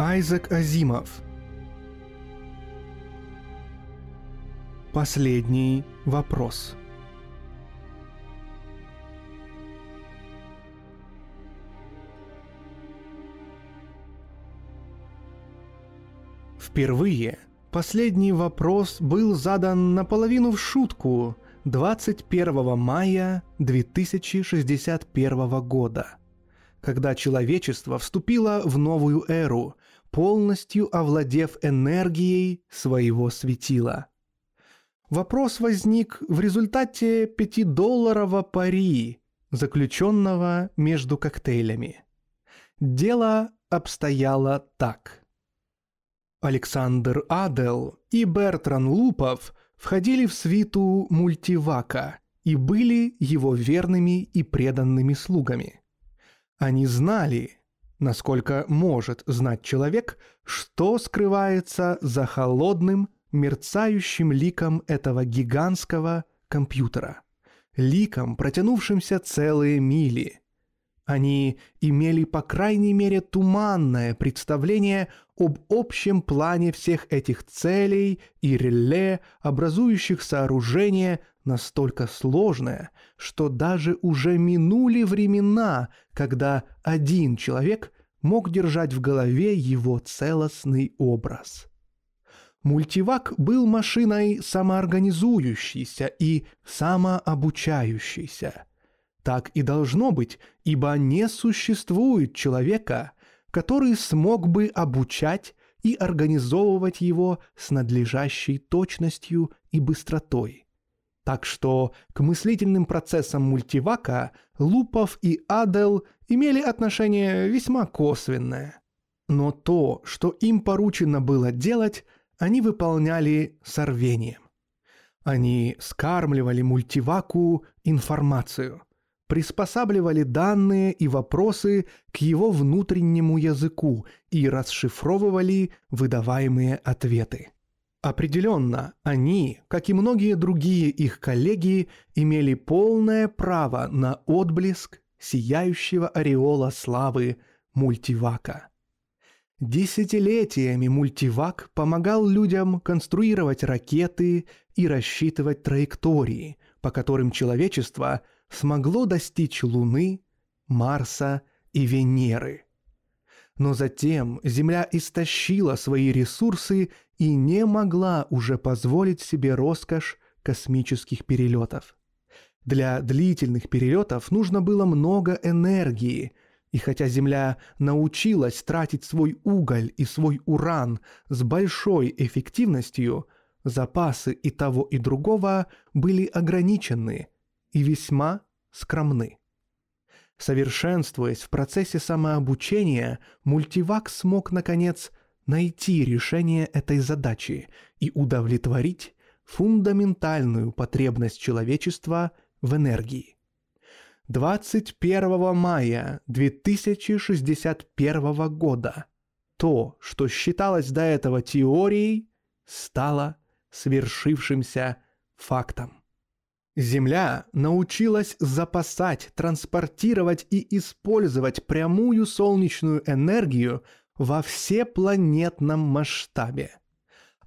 Айзек Азимов. Последний вопрос. Впервые последний вопрос был задан наполовину в шутку 21 мая 2061 года, когда человечество вступило в новую эру, полностью овладев энергией своего светила. Вопрос возник в результате пятидолларового пари, заключенного между коктейлями. Дело обстояло так. Александр Адел и Бертран Лупов входили в свиту мультивака и были его верными и преданными слугами. Они знали, насколько может знать человек, что скрывается за холодным, мерцающим ликом этого гигантского компьютера. Ликом, протянувшимся целые мили. Они имели, по крайней мере, туманное представление об общем плане всех этих целей и реле, образующих сооружение настолько сложное, что даже уже минули времена, когда один человек мог держать в голове его целостный образ. Мультивак был машиной самоорганизующейся и самообучающейся. Так и должно быть, ибо не существует человека, который смог бы обучать и организовывать его с надлежащей точностью и быстротой. Так что к мыслительным процессам мультивака Лупов и Адел имели отношение весьма косвенное. Но то, что им поручено было делать, они выполняли с рвением. Они скармливали мультиваку информацию, приспосабливали данные и вопросы к его внутреннему языку и расшифровывали выдаваемые ответы. Определенно, они, как и многие другие их коллеги, имели полное право на отблеск сияющего ореола славы мультивака. Десятилетиями мультивак помогал людям конструировать ракеты и рассчитывать траектории, по которым человечество смогло достичь Луны, Марса и Венеры – но затем Земля истощила свои ресурсы и не могла уже позволить себе роскошь космических перелетов. Для длительных перелетов нужно было много энергии, и хотя Земля научилась тратить свой уголь и свой уран с большой эффективностью, запасы и того и другого были ограничены и весьма скромны. Совершенствуясь в процессе самообучения, мультивак смог, наконец, найти решение этой задачи и удовлетворить фундаментальную потребность человечества в энергии. 21 мая 2061 года то, что считалось до этого теорией, стало свершившимся фактом. Земля научилась запасать, транспортировать и использовать прямую солнечную энергию во всепланетном масштабе.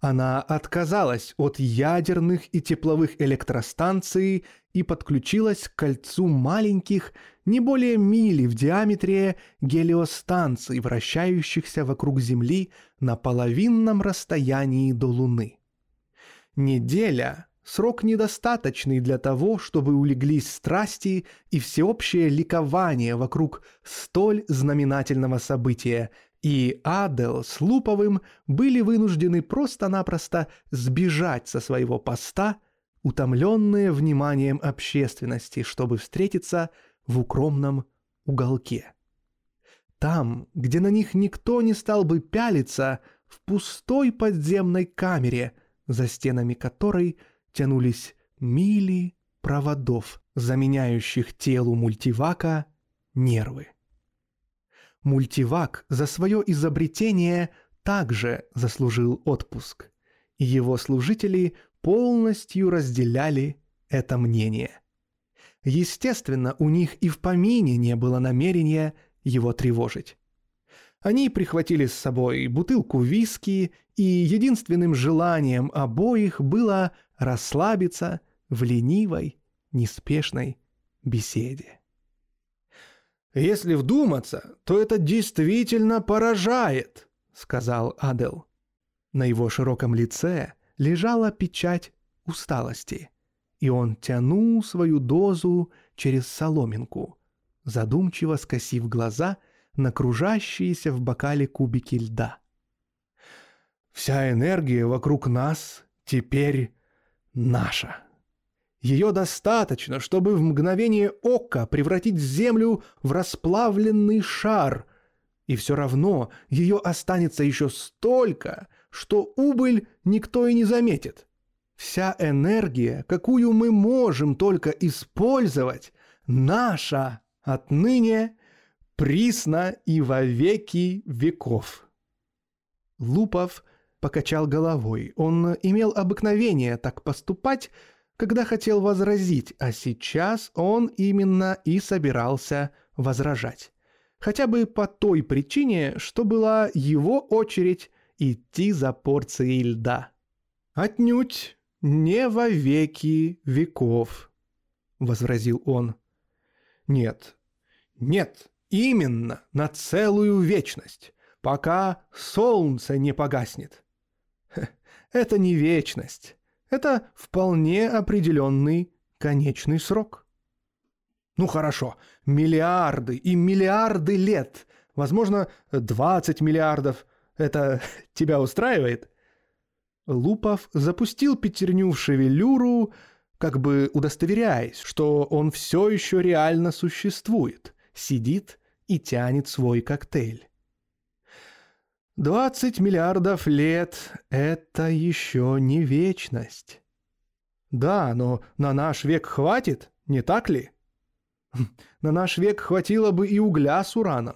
Она отказалась от ядерных и тепловых электростанций и подключилась к кольцу маленьких, не более мили в диаметре гелиостанций, вращающихся вокруг Земли на половинном расстоянии до Луны. Неделя Срок недостаточный для того, чтобы улеглись страсти и всеобщее ликование вокруг столь знаменательного события, и Адел с Луповым были вынуждены просто-напросто сбежать со своего поста, утомленные вниманием общественности, чтобы встретиться в укромном уголке. Там, где на них никто не стал бы пялиться, в пустой подземной камере, за стенами которой – тянулись мили проводов, заменяющих телу мультивака нервы. Мультивак за свое изобретение также заслужил отпуск, и его служители полностью разделяли это мнение. Естественно, у них и в помине не было намерения его тревожить. Они прихватили с собой бутылку виски, и единственным желанием обоих было расслабиться в ленивой, неспешной беседе. «Если вдуматься, то это действительно поражает», — сказал Адел. На его широком лице лежала печать усталости, и он тянул свою дозу через соломинку, задумчиво скосив глаза на кружащиеся в бокале кубики льда. «Вся энергия вокруг нас теперь наша». Ее достаточно, чтобы в мгновение ока превратить Землю в расплавленный шар. И все равно ее останется еще столько, что убыль никто и не заметит. Вся энергия, какую мы можем только использовать, наша отныне, присно и во веки веков. Лупов покачал головой. Он имел обыкновение так поступать, когда хотел возразить, а сейчас он именно и собирался возражать. Хотя бы по той причине, что была его очередь идти за порцией льда. «Отнюдь не во веки веков», — возразил он. «Нет, нет, именно на целую вечность, пока солнце не погаснет». Это не вечность. Это вполне определенный конечный срок. Ну хорошо, миллиарды и миллиарды лет, возможно, 20 миллиардов. Это тебя устраивает? Лупов запустил пятерню в шевелюру, как бы удостоверяясь, что он все еще реально существует, сидит и тянет свой коктейль. Двадцать миллиардов лет — это еще не вечность. Да, но на наш век хватит, не так ли? На наш век хватило бы и угля с ураном.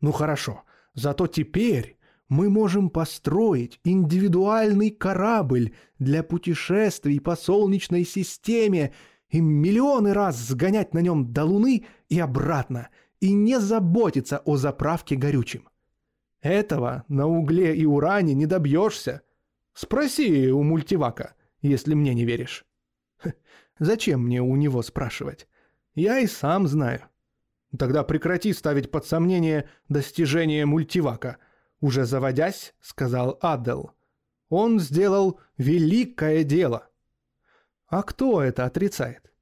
Ну хорошо, зато теперь мы можем построить индивидуальный корабль для путешествий по Солнечной системе и миллионы раз сгонять на нем до Луны и обратно, и не заботиться о заправке горючим. Этого на угле и уране не добьешься. Спроси у мультивака, если мне не веришь. зачем мне у него спрашивать? Я и сам знаю. Тогда прекрати ставить под сомнение достижения мультивака. Уже заводясь, сказал Адел. Он сделал великое дело. А кто это отрицает?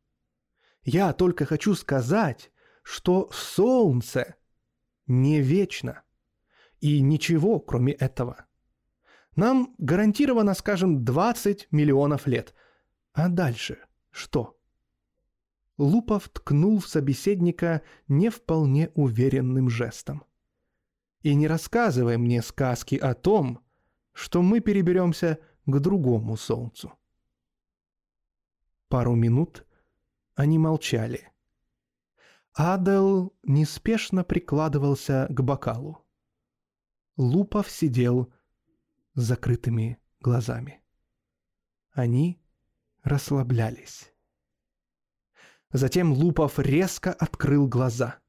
Я только хочу сказать, что солнце не вечно. И ничего, кроме этого. Нам гарантировано, скажем, 20 миллионов лет. А дальше что? Лупов ткнул в собеседника не вполне уверенным жестом. И не рассказывай мне сказки о том, что мы переберемся к другому солнцу. Пару минут они молчали. Адел неспешно прикладывался к бокалу. Лупов сидел с закрытыми глазами. Они расслаблялись. Затем Лупов резко открыл глаза.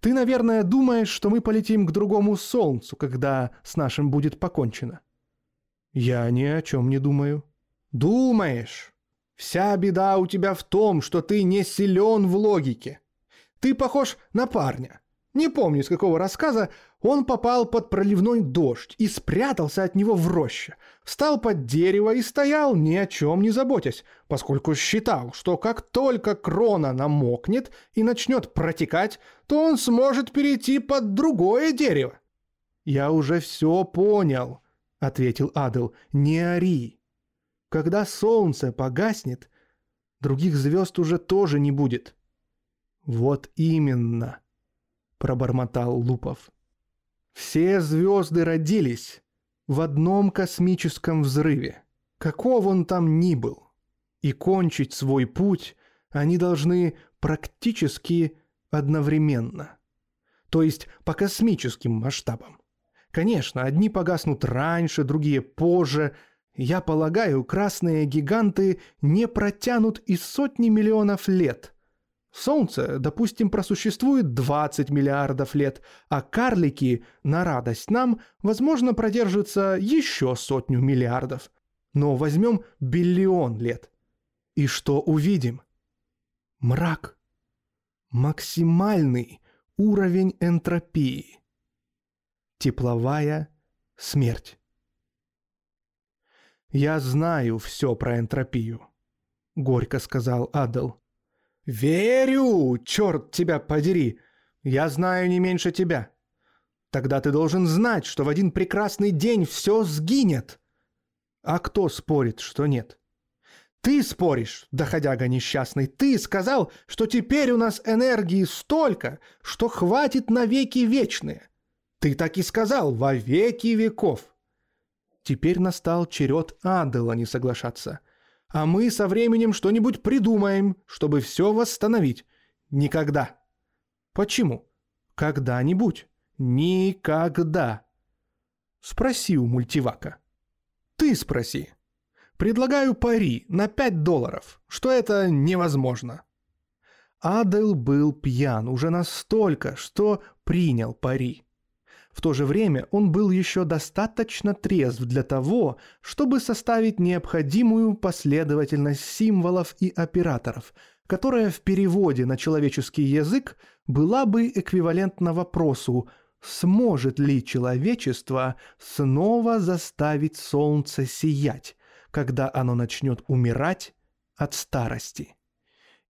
«Ты, наверное, думаешь, что мы полетим к другому солнцу, когда с нашим будет покончено?» «Я ни о чем не думаю». «Думаешь? Вся беда у тебя в том, что ты не силен в логике. Ты похож на парня. Не помню, с какого рассказа, он попал под проливной дождь и спрятался от него в роще. Встал под дерево и стоял, ни о чем не заботясь, поскольку считал, что как только крона намокнет и начнет протекать, то он сможет перейти под другое дерево. «Я уже все понял», — ответил Адел, — «не ори. Когда солнце погаснет, других звезд уже тоже не будет». «Вот именно», — пробормотал Лупов. Все звезды родились в одном космическом взрыве, каков он там ни был. И кончить свой путь они должны практически одновременно. То есть по космическим масштабам. Конечно, одни погаснут раньше, другие позже. Я полагаю, красные гиганты не протянут и сотни миллионов лет. Солнце, допустим, просуществует 20 миллиардов лет, а карлики, на радость нам, возможно, продержатся еще сотню миллиардов. Но возьмем биллион лет. И что увидим? Мрак. Максимальный уровень энтропии. Тепловая смерть. «Я знаю все про энтропию», — горько сказал Адел. «Верю! Черт тебя подери! Я знаю не меньше тебя. Тогда ты должен знать, что в один прекрасный день все сгинет. А кто спорит, что нет? Ты споришь, доходяга несчастный, ты сказал, что теперь у нас энергии столько, что хватит на веки вечные. Ты так и сказал, во веки веков. Теперь настал черед Адела не соглашаться — а мы со временем что-нибудь придумаем, чтобы все восстановить. Никогда. Почему? Когда-нибудь. Никогда. Спроси у мультивака. Ты спроси. Предлагаю пари на 5 долларов, что это невозможно. Адел был пьян уже настолько, что принял пари. В то же время он был еще достаточно трезв для того, чтобы составить необходимую последовательность символов и операторов, которая в переводе на человеческий язык была бы эквивалентна вопросу «Сможет ли человечество снова заставить солнце сиять, когда оно начнет умирать от старости?»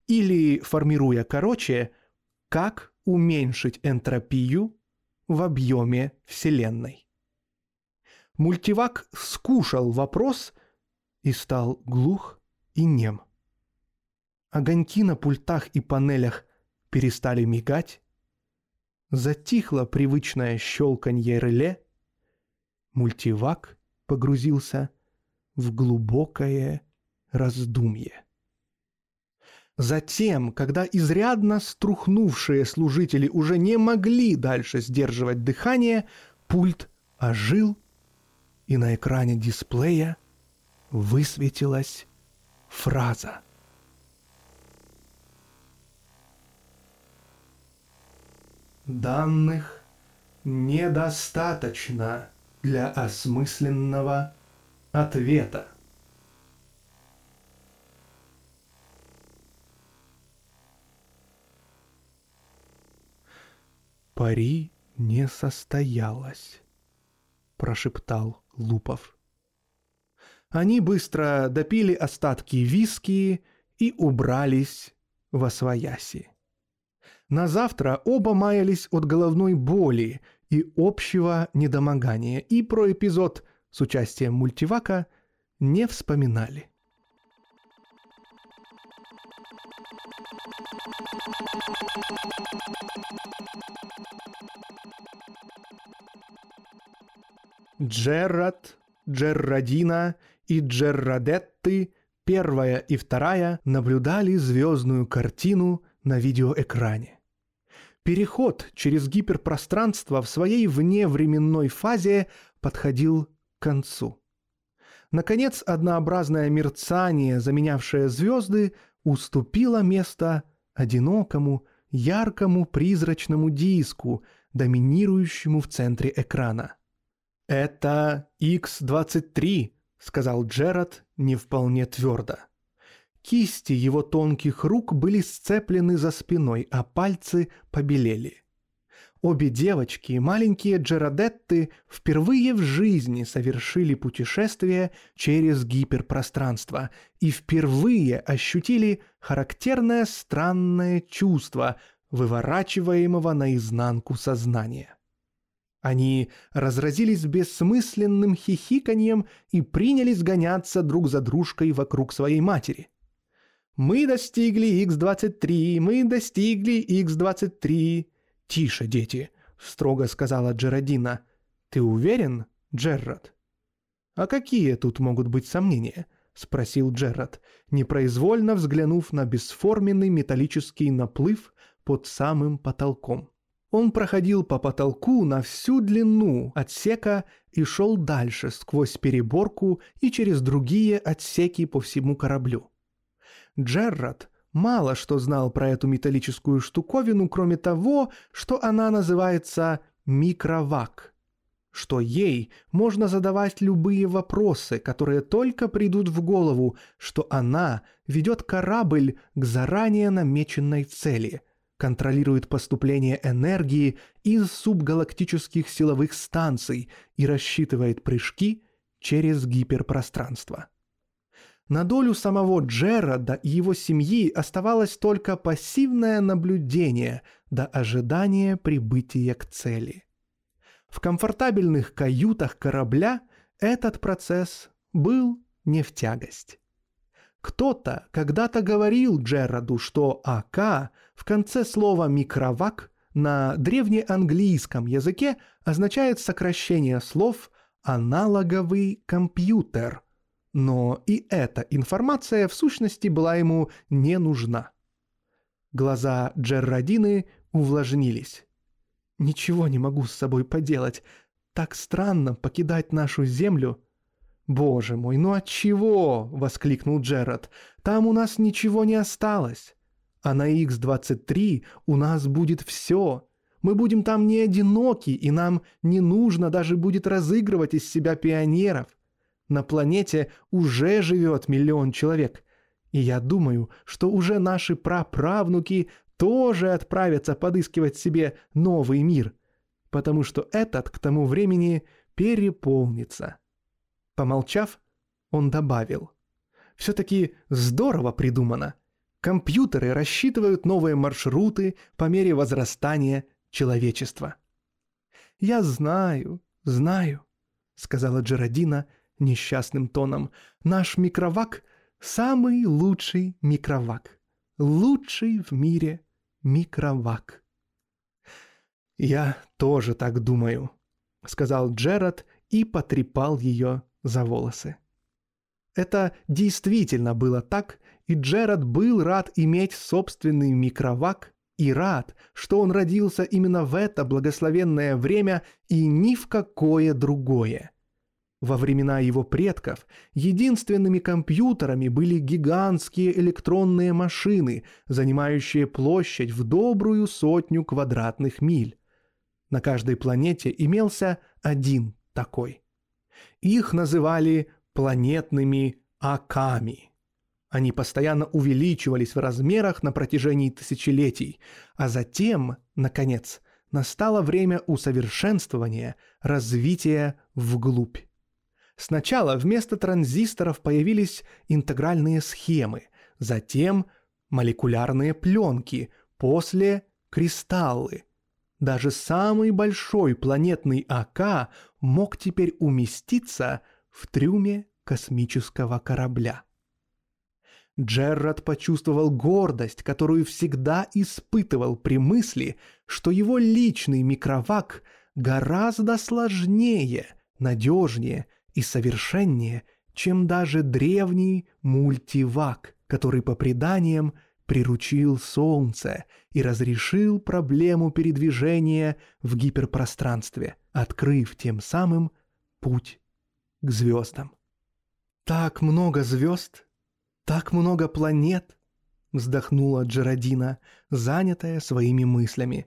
Или, формируя короче, «Как уменьшить энтропию в объеме Вселенной. Мультивак скушал вопрос и стал глух и нем. Огоньки на пультах и панелях перестали мигать, затихло привычное щелканье реле, мультивак погрузился в глубокое раздумье. Затем, когда изрядно струхнувшие служители уже не могли дальше сдерживать дыхание, пульт ожил, и на экране дисплея высветилась фраза. Данных недостаточно для осмысленного ответа. «Пари не состоялось», — прошептал Лупов. Они быстро допили остатки виски и убрались во свояси. На завтра оба маялись от головной боли и общего недомогания, и про эпизод с участием мультивака не вспоминали. Джеррад, Джеррадина и Джеррадетты, первая и вторая, наблюдали звездную картину на видеоэкране. Переход через гиперпространство в своей вневременной фазе подходил к концу. Наконец, однообразное мерцание, заменявшее звезды, уступило место одинокому, яркому призрачному диску, доминирующему в центре экрана. «Это X-23», — сказал Джерад не вполне твердо. Кисти его тонких рук были сцеплены за спиной, а пальцы побелели. Обе девочки, маленькие Джерадетты, впервые в жизни совершили путешествие через гиперпространство и впервые ощутили характерное странное чувство, выворачиваемого наизнанку сознания. Они разразились бессмысленным хихиканьем и принялись гоняться друг за дружкой вокруг своей матери. «Мы достигли X-23, мы достигли X-23», «Тише, дети», — строго сказала Джеродина. «Ты уверен, Джеррод?» «А какие тут могут быть сомнения?» — спросил Джеррод, непроизвольно взглянув на бесформенный металлический наплыв под самым потолком. Он проходил по потолку на всю длину отсека и шел дальше сквозь переборку и через другие отсеки по всему кораблю. Джеррод мало что знал про эту металлическую штуковину, кроме того, что она называется микровак, что ей можно задавать любые вопросы, которые только придут в голову, что она ведет корабль к заранее намеченной цели, контролирует поступление энергии из субгалактических силовых станций и рассчитывает прыжки через гиперпространство. На долю самого Джерада и его семьи оставалось только пассивное наблюдение до ожидания прибытия к цели. В комфортабельных каютах корабля этот процесс был не в тягость. Кто-то когда-то говорил Джераду, что АК в конце слова «микровак» на древнеанглийском языке означает сокращение слов «аналоговый компьютер», но и эта информация в сущности была ему не нужна. Глаза Джеррадины увлажнились. «Ничего не могу с собой поделать. Так странно покидать нашу землю». «Боже мой, ну от чего?» — воскликнул Джеррад. «Там у нас ничего не осталось. А на X-23 у нас будет все. Мы будем там не одиноки, и нам не нужно даже будет разыгрывать из себя пионеров. На планете уже живет миллион человек. И я думаю, что уже наши праправнуки тоже отправятся подыскивать себе новый мир, потому что этот к тому времени переполнится. Помолчав, он добавил. Все-таки здорово придумано. Компьютеры рассчитывают новые маршруты по мере возрастания человечества. «Я знаю, знаю», — сказала Джеродина несчастным тоном. «Наш микровак — самый лучший микровак. Лучший в мире микровак». «Я тоже так думаю», — сказал Джерод и потрепал ее за волосы. Это действительно было так, и Джерод был рад иметь собственный микровак и рад, что он родился именно в это благословенное время и ни в какое другое. Во времена его предков единственными компьютерами были гигантские электронные машины, занимающие площадь в добрую сотню квадратных миль. На каждой планете имелся один такой. Их называли планетными аками. Они постоянно увеличивались в размерах на протяжении тысячелетий, а затем, наконец, настало время усовершенствования, развития вглубь. Сначала вместо транзисторов появились интегральные схемы, затем молекулярные пленки, после кристаллы. Даже самый большой планетный АК мог теперь уместиться в трюме космического корабля. Джеррад почувствовал гордость, которую всегда испытывал при мысли, что его личный микровак гораздо сложнее, надежнее и совершеннее, чем даже древний мультивак, который по преданиям приручил Солнце и разрешил проблему передвижения в гиперпространстве, открыв тем самым путь к звездам. «Так много звезд, так много планет!» — вздохнула Джеродина, занятая своими мыслями.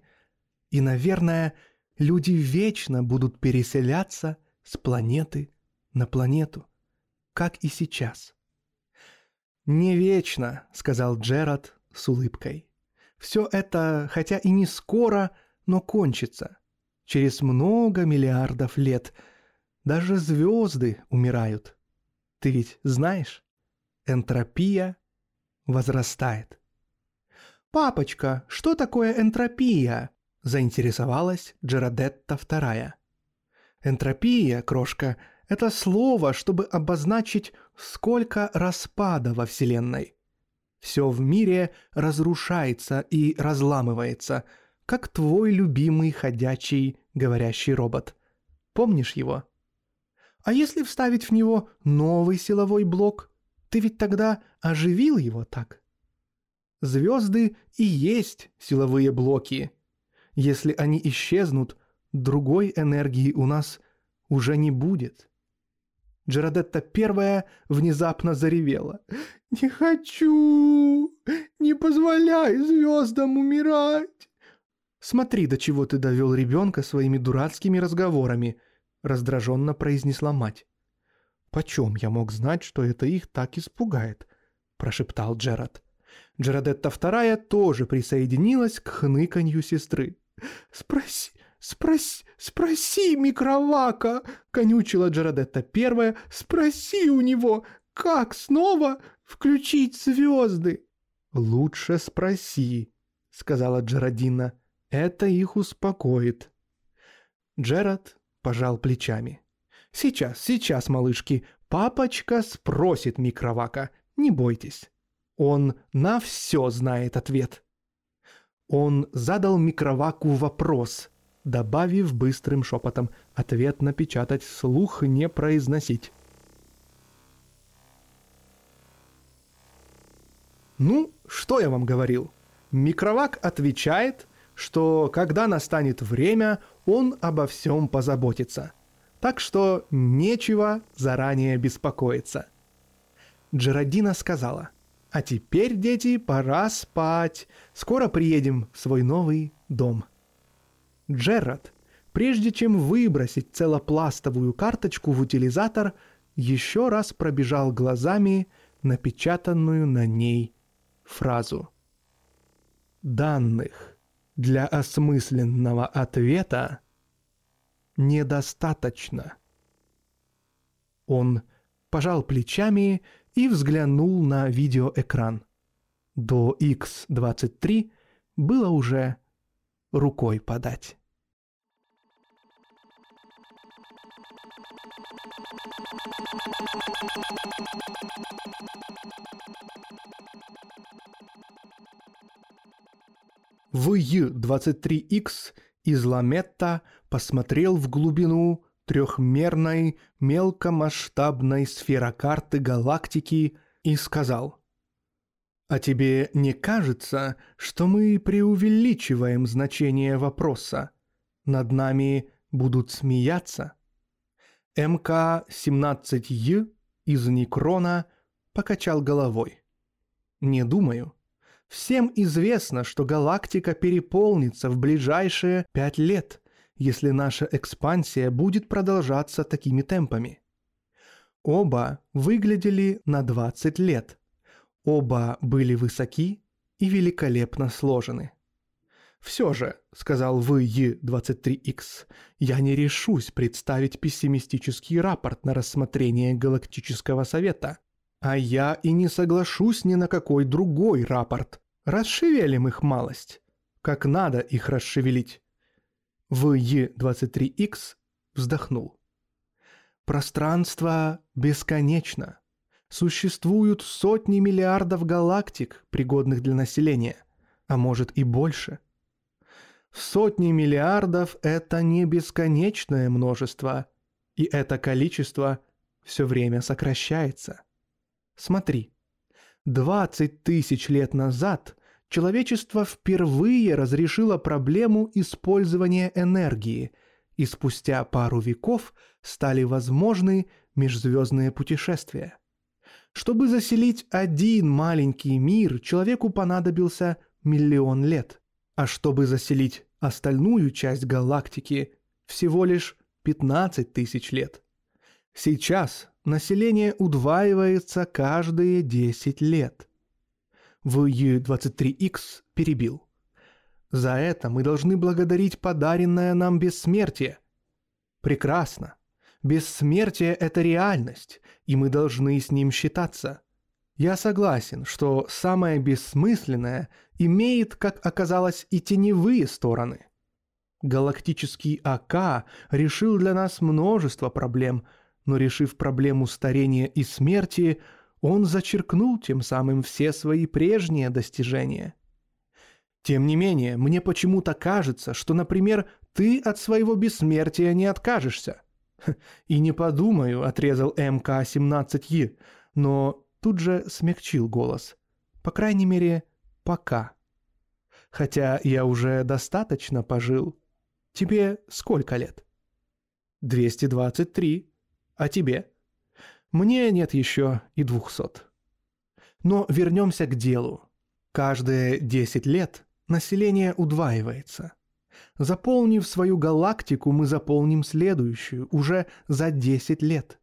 «И, наверное, люди вечно будут переселяться с планеты на планету, как и сейчас. «Не вечно», — сказал Джерад с улыбкой. «Все это, хотя и не скоро, но кончится. Через много миллиардов лет даже звезды умирают. Ты ведь знаешь, энтропия возрастает». «Папочка, что такое энтропия?» — заинтересовалась Джерадетта вторая. «Энтропия, крошка, — это слово, чтобы обозначить, сколько распада во Вселенной. Все в мире разрушается и разламывается, как твой любимый ходячий говорящий робот. Помнишь его? А если вставить в него новый силовой блок, ты ведь тогда оживил его так? Звезды и есть силовые блоки. Если они исчезнут, другой энергии у нас уже не будет. Джеродетта первая внезапно заревела. «Не хочу! Не позволяй звездам умирать!» «Смотри, до чего ты довел ребенка своими дурацкими разговорами», — раздраженно произнесла мать. «Почем я мог знать, что это их так испугает?» — прошептал Джерад. Джеродетта вторая тоже присоединилась к хныканью сестры. «Спроси, спроси, спроси микровака!» — конючила Джеродетта первая. «Спроси у него, как снова включить звезды?» «Лучше спроси», — сказала Джеродина. «Это их успокоит». Джерад пожал плечами. «Сейчас, сейчас, малышки, папочка спросит микровака, не бойтесь». Он на все знает ответ. Он задал микроваку вопрос, добавив быстрым шепотом ответ напечатать вслух не произносить. Ну, что я вам говорил? Микровак отвечает, что когда настанет время, он обо всем позаботится. Так что нечего заранее беспокоиться. Джеродина сказала, «А теперь, дети, пора спать. Скоро приедем в свой новый дом». Джерард, прежде чем выбросить целопластовую карточку в утилизатор, еще раз пробежал глазами напечатанную на ней фразу. Данных для осмысленного ответа недостаточно. Он пожал плечами и взглянул на видеоэкран. До X23 было уже рукой подать. VU-23X Изламетта посмотрел в глубину трехмерной мелкомасштабной сферокарты галактики и сказал. «А тебе не кажется, что мы преувеличиваем значение вопроса? Над нами будут смеяться?» МК-17Е из Некрона покачал головой. «Не думаю. Всем известно, что галактика переполнится в ближайшие пять лет, если наша экспансия будет продолжаться такими темпами. Оба выглядели на 20 лет. Оба были высоки и великолепно сложены. «Все же», — сказал ВЕ-23Х, — «я не решусь представить пессимистический рапорт на рассмотрение Галактического Совета. А я и не соглашусь ни на какой другой рапорт. Расшевелим их малость. Как надо их расшевелить. ВЕ-23Х вздохнул. Пространство бесконечно. Существуют сотни миллиардов галактик, пригодных для населения, а может и больше. Сотни миллиардов – это не бесконечное множество, и это количество все время сокращается. Смотри, 20 тысяч лет назад человечество впервые разрешило проблему использования энергии, и спустя пару веков стали возможны межзвездные путешествия. Чтобы заселить один маленький мир, человеку понадобился миллион лет, а чтобы заселить остальную часть галактики, всего лишь 15 тысяч лет. Сейчас население удваивается каждые 10 лет. ВЕ-23Х перебил. За это мы должны благодарить подаренное нам бессмертие. Прекрасно. Бессмертие – это реальность, и мы должны с ним считаться. Я согласен, что самое бессмысленное имеет, как оказалось, и теневые стороны. Галактический АК решил для нас множество проблем – но решив проблему старения и смерти, он зачеркнул тем самым все свои прежние достижения. Тем не менее, мне почему-то кажется, что, например, ты от своего бессмертия не откажешься. И не подумаю, отрезал МК-17Е, но тут же смягчил голос. По крайней мере, пока. Хотя я уже достаточно пожил. Тебе сколько лет? 223. А тебе? Мне нет еще и двухсот. Но вернемся к делу. Каждые 10 лет население удваивается. Заполнив свою галактику, мы заполним следующую, уже за 10 лет.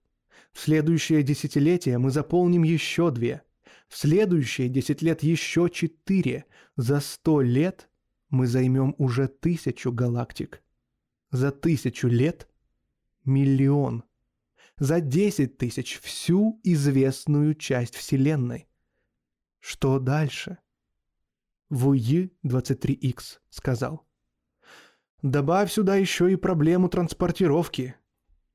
В следующее десятилетие мы заполним еще две. В следующие 10 лет еще четыре. За 100 лет мы займем уже тысячу галактик. За тысячу лет – миллион. За 10 тысяч – всю известную часть Вселенной. Что дальше? Вуи-23Х сказал. Добавь сюда еще и проблему транспортировки.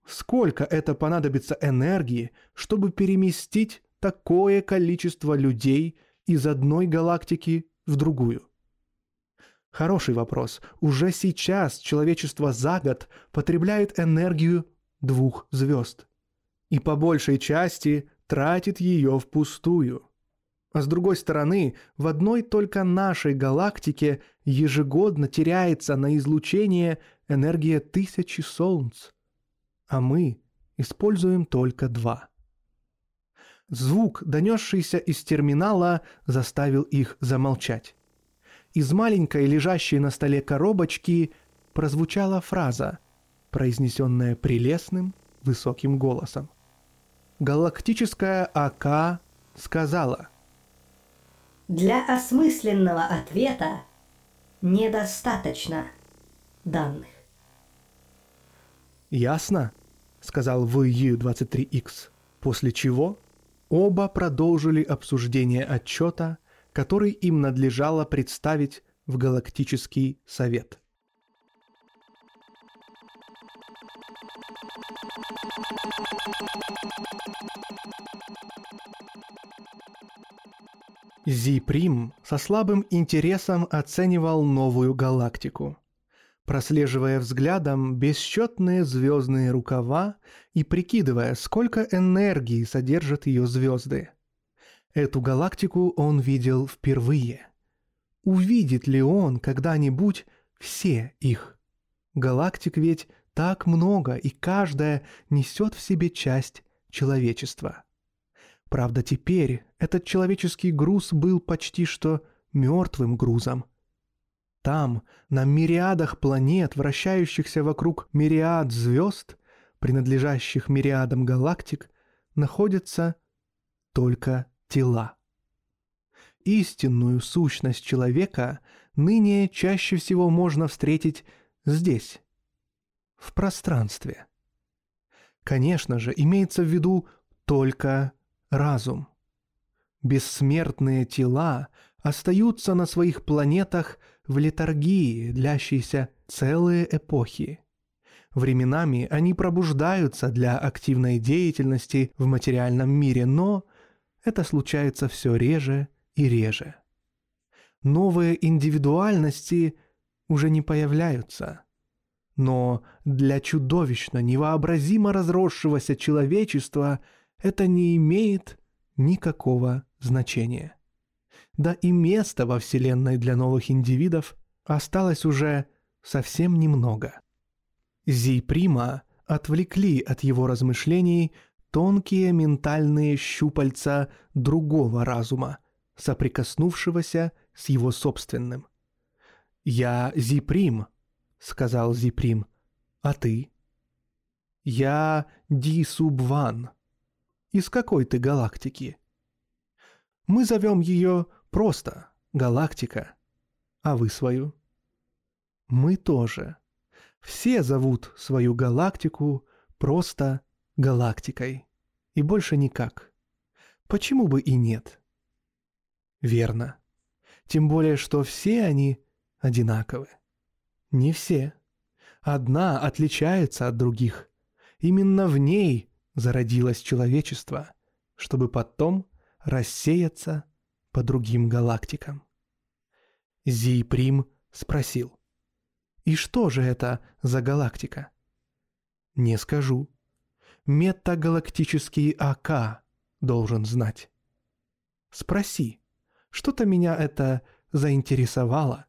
Сколько это понадобится энергии, чтобы переместить такое количество людей из одной галактики в другую? Хороший вопрос. Уже сейчас человечество за год потребляет энергию двух звезд. И по большей части тратит ее впустую. А с другой стороны, в одной только нашей галактике ежегодно теряется на излучение энергия тысячи солнц, а мы используем только два. Звук, донесшийся из терминала, заставил их замолчать. Из маленькой, лежащей на столе коробочки, прозвучала фраза, произнесенная прелестным, высоким голосом. Галактическая АК сказала – для осмысленного ответа недостаточно данных. «Ясно», — сказал VU-23X, после чего оба продолжили обсуждение отчета, который им надлежало представить в Галактический совет. Зиприм со слабым интересом оценивал новую галактику. Прослеживая взглядом бесчетные звездные рукава и прикидывая, сколько энергии содержат ее звезды. Эту галактику он видел впервые. Увидит ли он когда-нибудь все их? Галактик ведь так много, и каждая несет в себе часть человечества. Правда, теперь этот человеческий груз был почти что мертвым грузом. Там, на мириадах планет, вращающихся вокруг мириад звезд, принадлежащих мириадам галактик, находятся только тела. Истинную сущность человека ныне чаще всего можно встретить здесь, в пространстве. Конечно же, имеется в виду только разум. Бессмертные тела остаются на своих планетах в летаргии, длящейся целые эпохи. Временами они пробуждаются для активной деятельности в материальном мире, но это случается все реже и реже. Новые индивидуальности уже не появляются. Но для чудовищно невообразимо разросшегося человечества – это не имеет никакого значения. Да и места во Вселенной для новых индивидов осталось уже совсем немного. Зейприма отвлекли от его размышлений тонкие ментальные щупальца другого разума, соприкоснувшегося с его собственным. «Я Зиприм», — сказал Зиприм, — «а ты?» «Я Дисубван», из какой ты галактики? Мы зовем ее просто галактика, а вы свою? Мы тоже. Все зовут свою галактику просто галактикой. И больше никак. Почему бы и нет? Верно. Тем более, что все они одинаковы. Не все. Одна отличается от других. Именно в ней зародилось человечество, чтобы потом рассеяться по другим галактикам. Зейприм спросил, «И что же это за галактика?» «Не скажу. Метагалактический АК должен знать». «Спроси. Что-то меня это заинтересовало».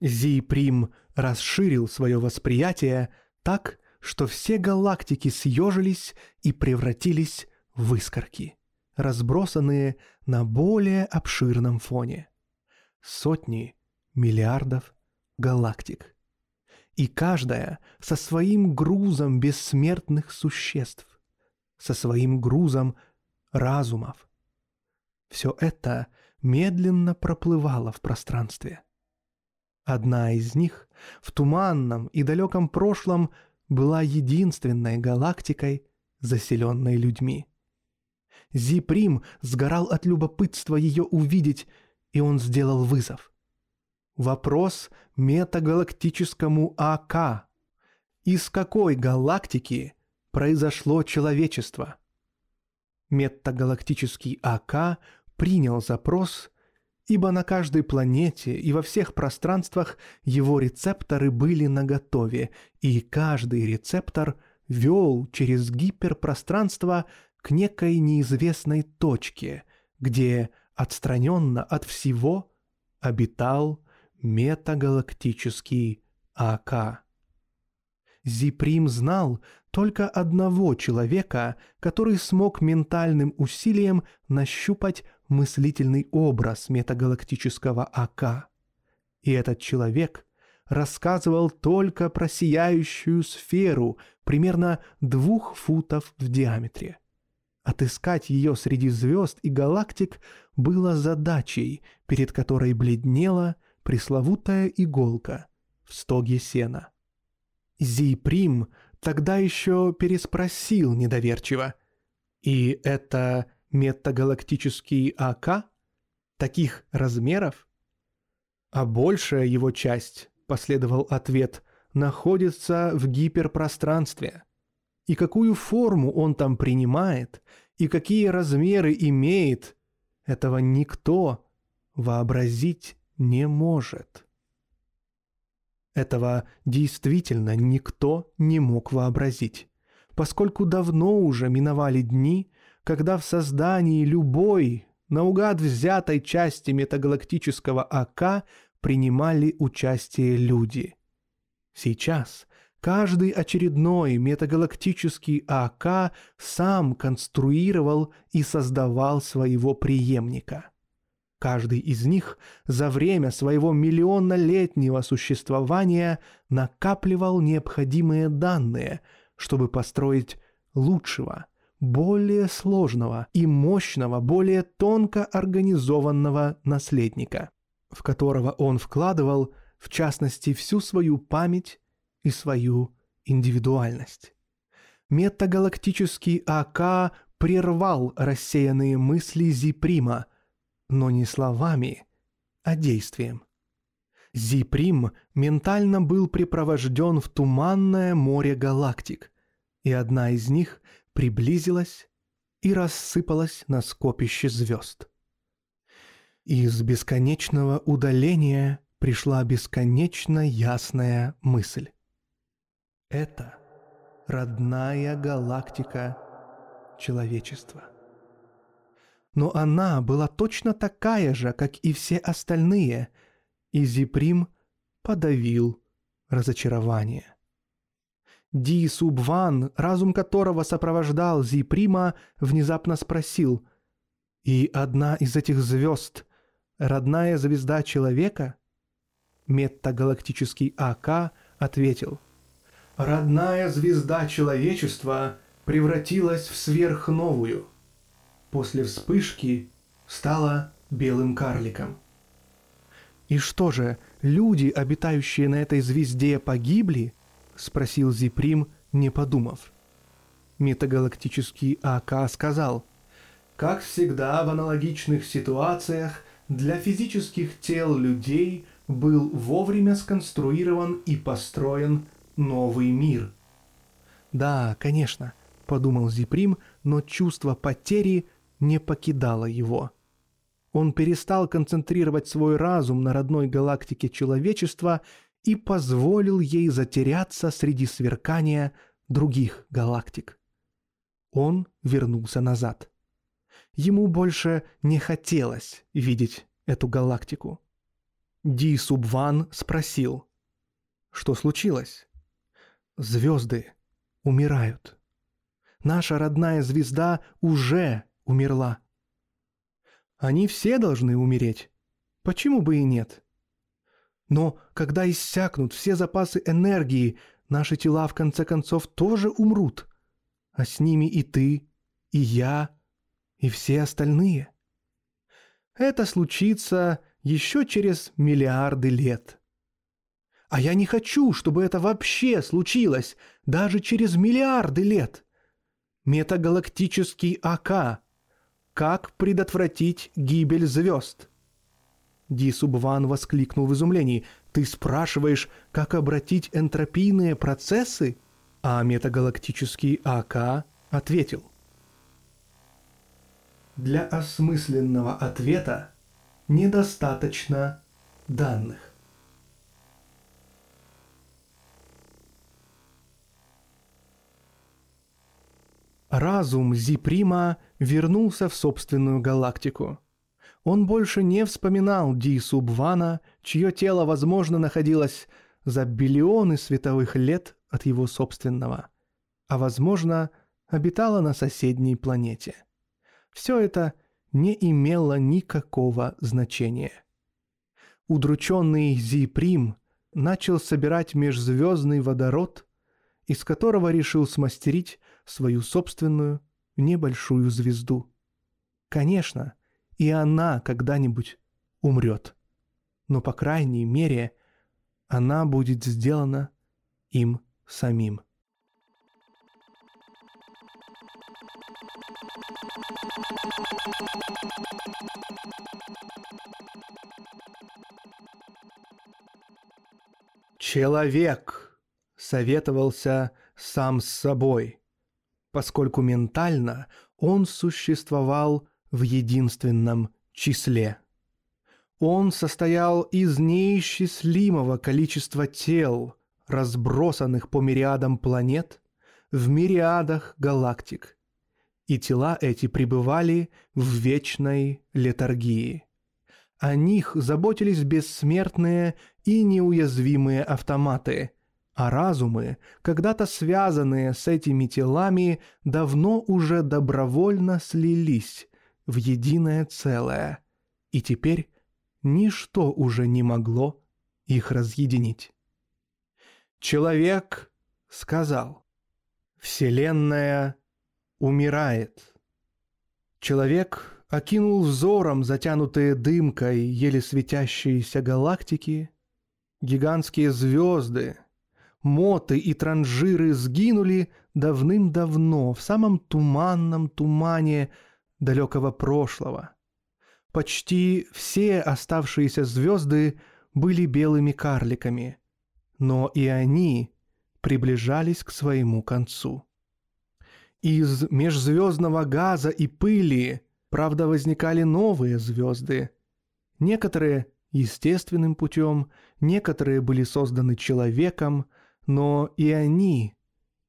Зейприм расширил свое восприятие так, что все галактики съежились и превратились в искорки, разбросанные на более обширном фоне. Сотни миллиардов галактик. И каждая со своим грузом бессмертных существ, со своим грузом разумов. Все это медленно проплывало в пространстве. Одна из них в туманном и далеком прошлом была единственной галактикой, заселенной людьми. Зиприм сгорал от любопытства ее увидеть, и он сделал вызов. Вопрос метагалактическому АК. Из какой галактики произошло человечество? Метагалактический АК принял запрос, ибо на каждой планете и во всех пространствах его рецепторы были наготове, и каждый рецептор вел через гиперпространство к некой неизвестной точке, где отстраненно от всего обитал метагалактический АК. Зиприм знал только одного человека, который смог ментальным усилием нащупать мыслительный образ метагалактического АК. И этот человек рассказывал только про сияющую сферу примерно двух футов в диаметре. Отыскать ее среди звезд и галактик было задачей, перед которой бледнела пресловутая иголка в стоге сена. Зиприм тогда еще переспросил недоверчиво. «И это метагалактический АК? Таких размеров?» А большая его часть, последовал ответ, находится в гиперпространстве. И какую форму он там принимает, и какие размеры имеет, этого никто вообразить не может. Этого действительно никто не мог вообразить, поскольку давно уже миновали дни, когда в создании любой, наугад взятой части метагалактического АК принимали участие люди. Сейчас каждый очередной метагалактический АК сам конструировал и создавал своего преемника – Каждый из них за время своего миллионнолетнего существования накапливал необходимые данные, чтобы построить лучшего, более сложного и мощного, более тонко организованного наследника, в которого он вкладывал, в частности, всю свою память и свою индивидуальность. Метагалактический АК прервал рассеянные мысли Зиприма – но не словами, а действием. Зиприм ментально был припровожден в туманное море галактик, и одна из них приблизилась и рассыпалась на скопище звезд. Из бесконечного удаления пришла бесконечно ясная мысль. Это родная галактика человечества но она была точно такая же, как и все остальные, и Зиприм подавил разочарование. Ди Субван, разум которого сопровождал Зиприма, внезапно спросил, «И одна из этих звезд — родная звезда человека?» Метагалактический АК ответил, «Родная звезда человечества превратилась в сверхновую» после вспышки стала белым карликом. «И что же, люди, обитающие на этой звезде, погибли?» — спросил Зиприм, не подумав. Метагалактический АК сказал, «Как всегда в аналогичных ситуациях для физических тел людей был вовремя сконструирован и построен новый мир». «Да, конечно», — подумал Зиприм, но чувство потери не покидало его. Он перестал концентрировать свой разум на родной галактике человечества и позволил ей затеряться среди сверкания других галактик. Он вернулся назад. Ему больше не хотелось видеть эту галактику. Ди Субван спросил, что случилось? Звезды умирают. Наша родная звезда уже умерла. Они все должны умереть. Почему бы и нет? Но когда иссякнут все запасы энергии, наши тела в конце концов тоже умрут. А с ними и ты, и я, и все остальные. Это случится еще через миллиарды лет. А я не хочу, чтобы это вообще случилось, даже через миллиарды лет. Метагалактический АК. Как предотвратить гибель звезд? Ди Субван воскликнул в изумлении. «Ты спрашиваешь, как обратить энтропийные процессы?» А метагалактический АК ответил. Для осмысленного ответа недостаточно данных. Разум Зиприма вернулся в собственную галактику. Он больше не вспоминал Ди Субвана, чье тело, возможно, находилось за биллионы световых лет от его собственного, а, возможно, обитало на соседней планете. Все это не имело никакого значения. Удрученный Зиприм начал собирать межзвездный водород, из которого решил смастерить свою собственную небольшую звезду. Конечно, и она когда-нибудь умрет. Но, по крайней мере, она будет сделана им самим. Человек советовался сам с собой, поскольку ментально он существовал в единственном числе. Он состоял из неисчислимого количества тел, разбросанных по мириадам планет в мириадах галактик, и тела эти пребывали в вечной летаргии. О них заботились бессмертные и неуязвимые автоматы, а разумы, когда-то связанные с этими телами, давно уже добровольно слились в единое целое, и теперь ничто уже не могло их разъединить. Человек сказал, «Вселенная умирает». Человек окинул взором затянутые дымкой еле светящиеся галактики, гигантские звезды, моты и транжиры сгинули давным-давно в самом туманном тумане далекого прошлого. Почти все оставшиеся звезды были белыми карликами, но и они приближались к своему концу. Из межзвездного газа и пыли, правда, возникали новые звезды. Некоторые естественным путем, некоторые были созданы человеком, но и они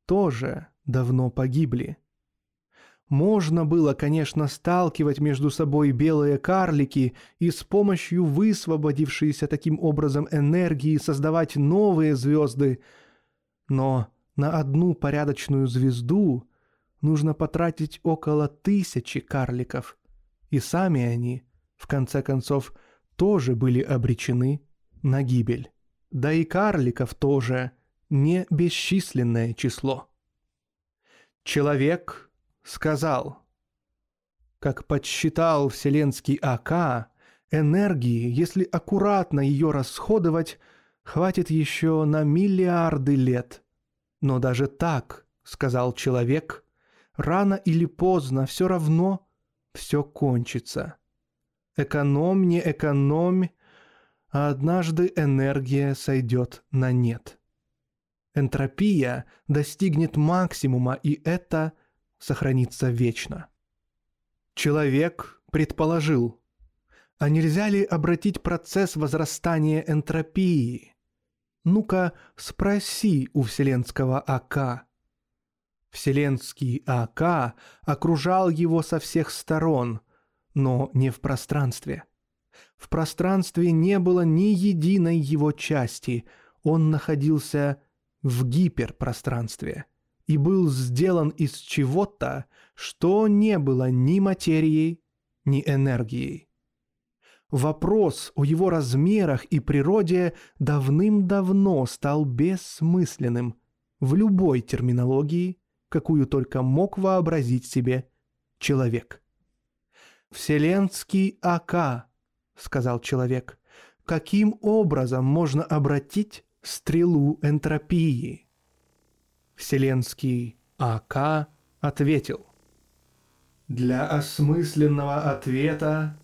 тоже давно погибли. Можно было, конечно, сталкивать между собой белые карлики и с помощью высвободившейся таким образом энергии создавать новые звезды, но на одну порядочную звезду нужно потратить около тысячи карликов, и сами они, в конце концов, тоже были обречены на гибель. Да и карликов тоже не бесчисленное число. Человек сказал, как подсчитал вселенский АК, энергии, если аккуратно ее расходовать, хватит еще на миллиарды лет. Но даже так, сказал человек, рано или поздно все равно все кончится. Экономь, не экономь, а однажды энергия сойдет на нет. Энтропия достигнет максимума, и это – сохранится вечно. Человек предположил, а нельзя ли обратить процесс возрастания энтропии? Ну-ка, спроси у вселенского АК. Вселенский АК окружал его со всех сторон, но не в пространстве. В пространстве не было ни единой его части, он находился в гиперпространстве – и был сделан из чего-то, что не было ни материей, ни энергией. Вопрос о его размерах и природе давным-давно стал бессмысленным в любой терминологии, какую только мог вообразить себе человек. «Вселенский АК», — сказал человек, — «каким образом можно обратить стрелу энтропии?» Вселенский АК ответил. «Для осмысленного ответа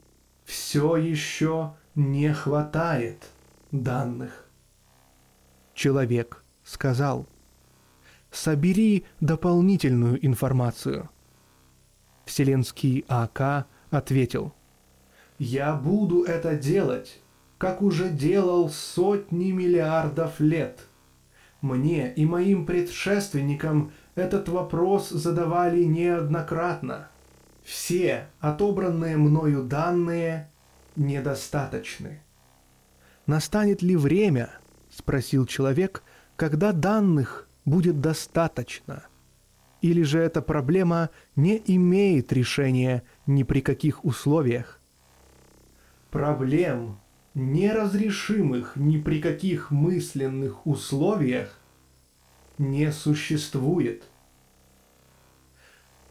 все еще не хватает данных». Человек сказал, «Собери дополнительную информацию». Вселенский АК ответил, «Я буду это делать, как уже делал сотни миллиардов лет. Мне и моим предшественникам этот вопрос задавали неоднократно. Все отобранные мною данные недостаточны». «Настанет ли время, — спросил человек, — когда данных будет достаточно?» Или же эта проблема не имеет решения ни при каких условиях? Проблем, неразрешимых ни при каких мысленных условиях, не существует.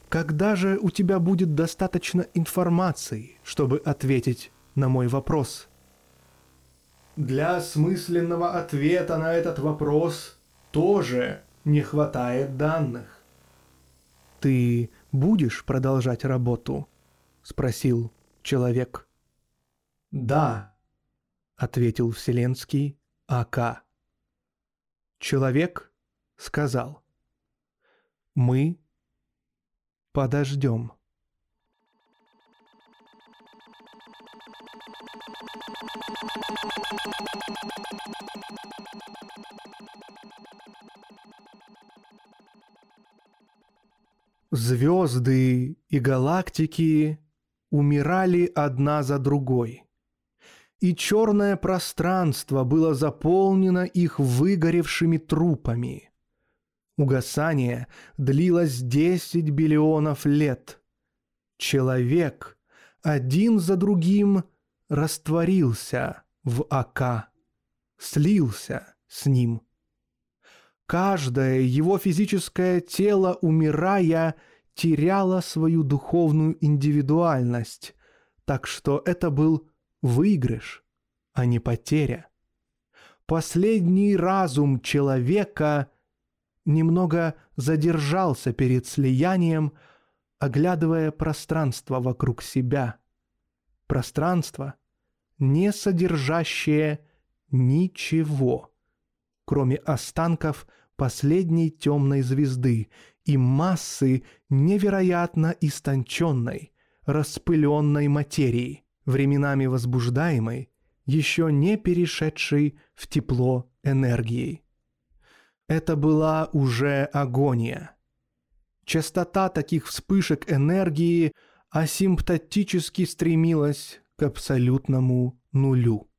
Когда же у тебя будет достаточно информации, чтобы ответить на мой вопрос? Для осмысленного ответа на этот вопрос тоже не хватает данных. «Ты будешь продолжать работу?» — спросил человек. «Да», — ответил Вселенский АК. Человек сказал, «Мы подождем». Звезды и галактики умирали одна за другой. И черное пространство было заполнено их выгоревшими трупами. Угасание длилось десять биллионов лет. Человек один за другим растворился в Ака, слился с ним – Каждое его физическое тело, умирая, теряло свою духовную индивидуальность, так что это был выигрыш, а не потеря. Последний разум человека немного задержался перед слиянием, оглядывая пространство вокруг себя. Пространство, не содержащее ничего, кроме останков – последней темной звезды и массы невероятно истонченной, распыленной материи, временами возбуждаемой, еще не перешедшей в тепло энергией. Это была уже агония. Частота таких вспышек энергии асимптотически стремилась к абсолютному нулю.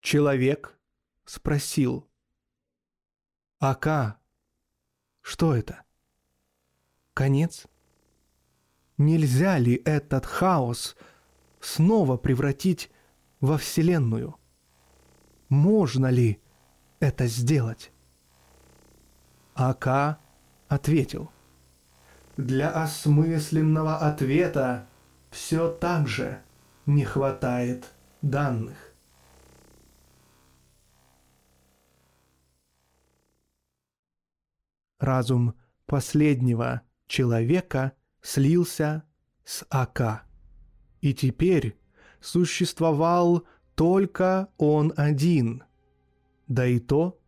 Человек спросил – Ака. Что это? Конец? Нельзя ли этот хаос снова превратить во Вселенную? Можно ли это сделать? Ака ответил. Для осмысленного ответа все так же не хватает данных. разум последнего человека слился с Ака. И теперь существовал только он один, да и то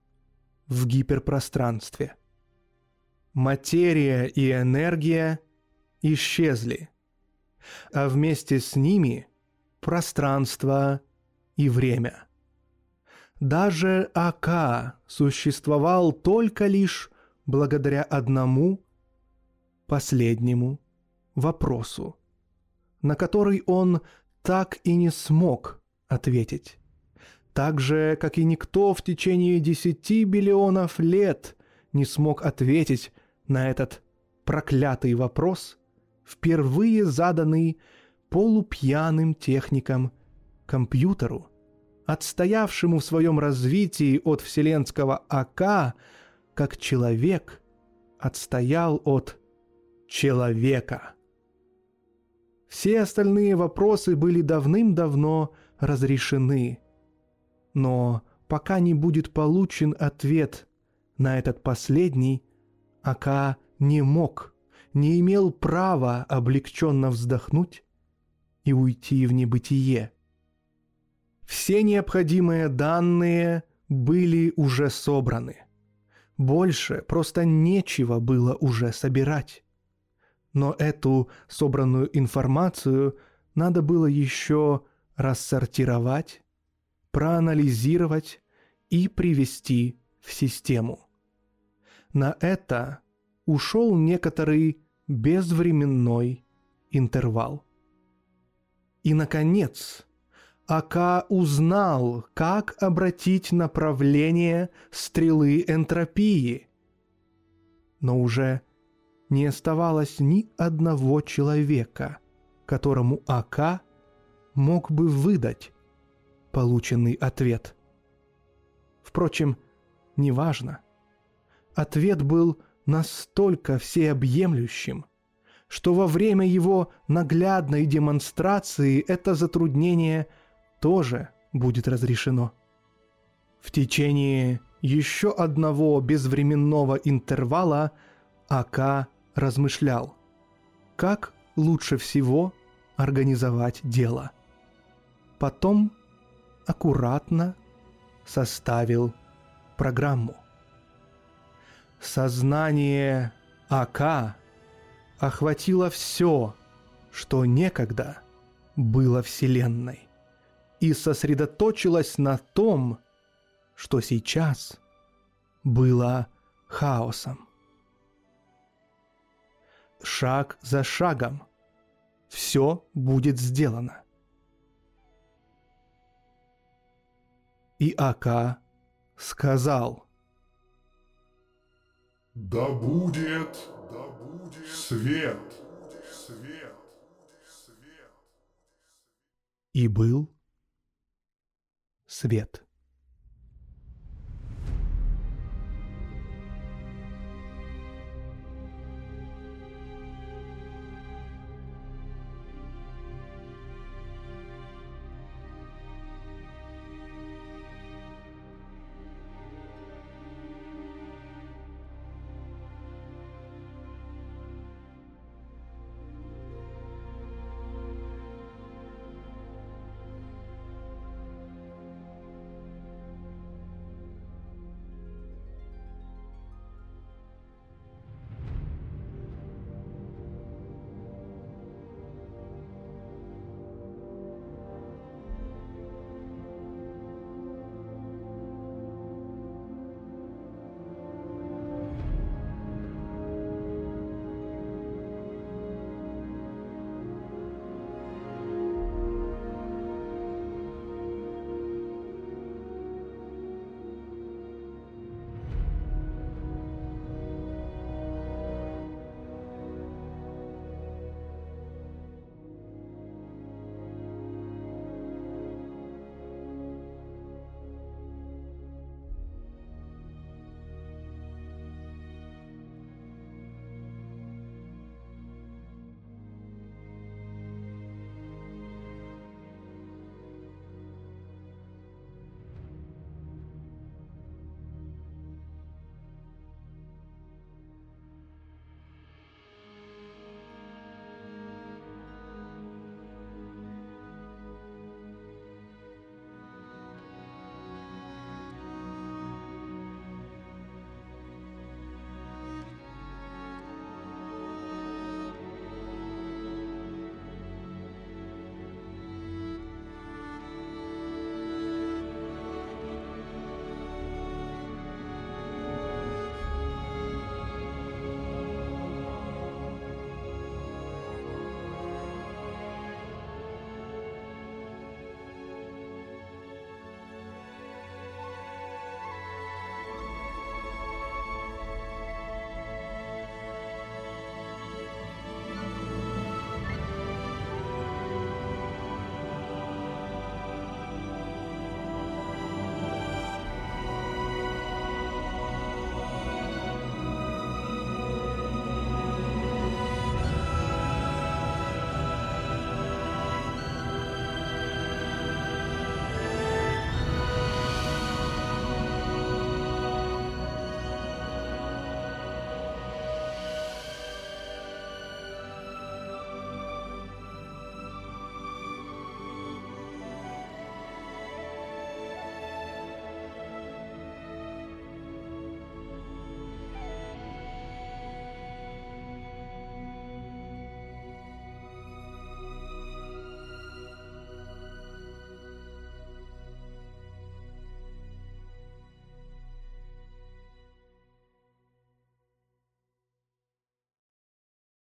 в гиперпространстве. Материя и энергия исчезли, а вместе с ними пространство и время. Даже Ака существовал только лишь благодаря одному последнему вопросу, на который он так и не смог ответить. Так же, как и никто в течение десяти биллионов лет не смог ответить на этот проклятый вопрос, впервые заданный полупьяным техником компьютеру, отстоявшему в своем развитии от вселенского АК, как человек отстоял от человека. Все остальные вопросы были давным-давно разрешены. Но пока не будет получен ответ на этот последний, Ака не мог, не имел права облегченно вздохнуть и уйти в небытие. Все необходимые данные были уже собраны. Больше просто нечего было уже собирать. Но эту собранную информацию надо было еще рассортировать, проанализировать и привести в систему. На это ушел некоторый безвременной интервал. И, наконец, Ака узнал, как обратить направление стрелы энтропии. Но уже не оставалось ни одного человека, которому Ака мог бы выдать полученный ответ. Впрочем, неважно. Ответ был настолько всеобъемлющим, что во время его наглядной демонстрации это затруднение тоже будет разрешено. В течение еще одного безвременного интервала АК размышлял, как лучше всего организовать дело. Потом аккуратно составил программу. Сознание АК охватило все, что некогда было Вселенной, и сосредоточилось на том, что сейчас было хаосом. Шаг за шагом все будет сделано. И Ака сказал – да будет, да будет свет, свет, свет. И был свет.